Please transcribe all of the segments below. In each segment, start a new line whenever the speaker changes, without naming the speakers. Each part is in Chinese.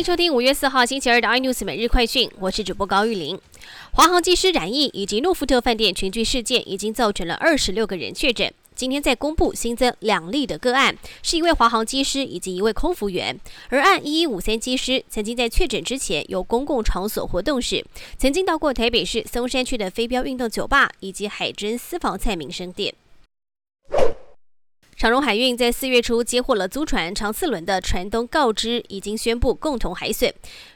迎收听五月四号星期二的 iNews 每日快讯，我是主播高玉玲。华航机师染疫以及诺富特饭店群聚事件，已经造成了二十六个人确诊。今天在公布新增两例的个案，是一位华航机师以及一位空服员。而案一一五三机师曾经在确诊之前有公共场所活动时，曾经到过台北市松山区的飞镖运动酒吧以及海珍私房菜民生店。长荣海运在四月初接获了租船长四轮的船东告知，已经宣布共同海损。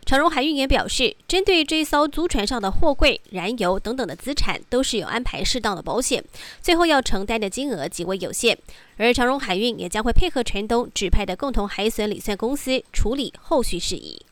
长荣海运也表示，针对这艘租船上的货柜、燃油等等的资产，都是有安排适当的保险，最后要承担的金额极为有限。而长荣海运也将会配合船东指派的共同海损理算公司处理后续事宜。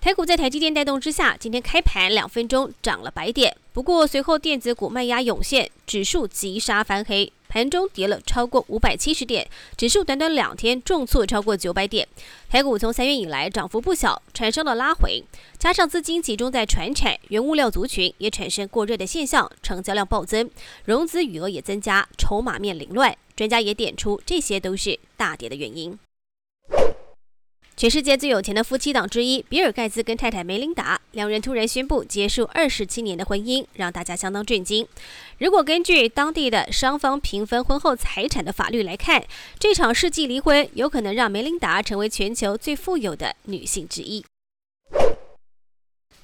台股在台积电带动之下，今天开盘两分钟涨了百点，不过随后电子股卖压涌现，指数急杀翻黑。盘中跌了超过五百七十点，指数短短两天重挫超过九百点。台股从三月以来涨幅不小，产生了拉回，加上资金集中在船产、原物料族群，也产生过热的现象，成交量暴增，融资余额也增加，筹码面凌乱。专家也点出，这些都是大跌的原因。全世界最有钱的夫妻档之一，比尔盖茨跟太太梅琳达两人突然宣布结束二十七年的婚姻，让大家相当震惊。如果根据当地的双方平分婚后财产的法律来看，这场世纪离婚有可能让梅琳达成为全球最富有的女性之一。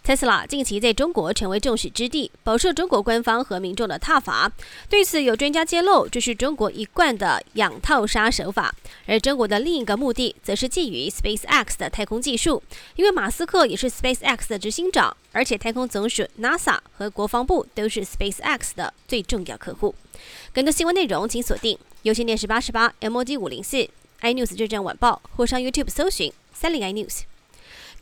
特斯拉近期在中国成为众矢之的，饱受中国官方和民众的挞伐。对此，有专家揭露，这是中国一贯的养套杀手法。而中国的另一个目的，则是觊觎 SpaceX 的太空技术，因为马斯克也是 SpaceX 的执行长，而且太空总署 NASA 和国防部都是 SpaceX 的最重要客户。更多新闻内容，请锁定有线电视八十八 MOD 五零四 iNews 这站晚报，或上 YouTube 搜寻三零 iNews。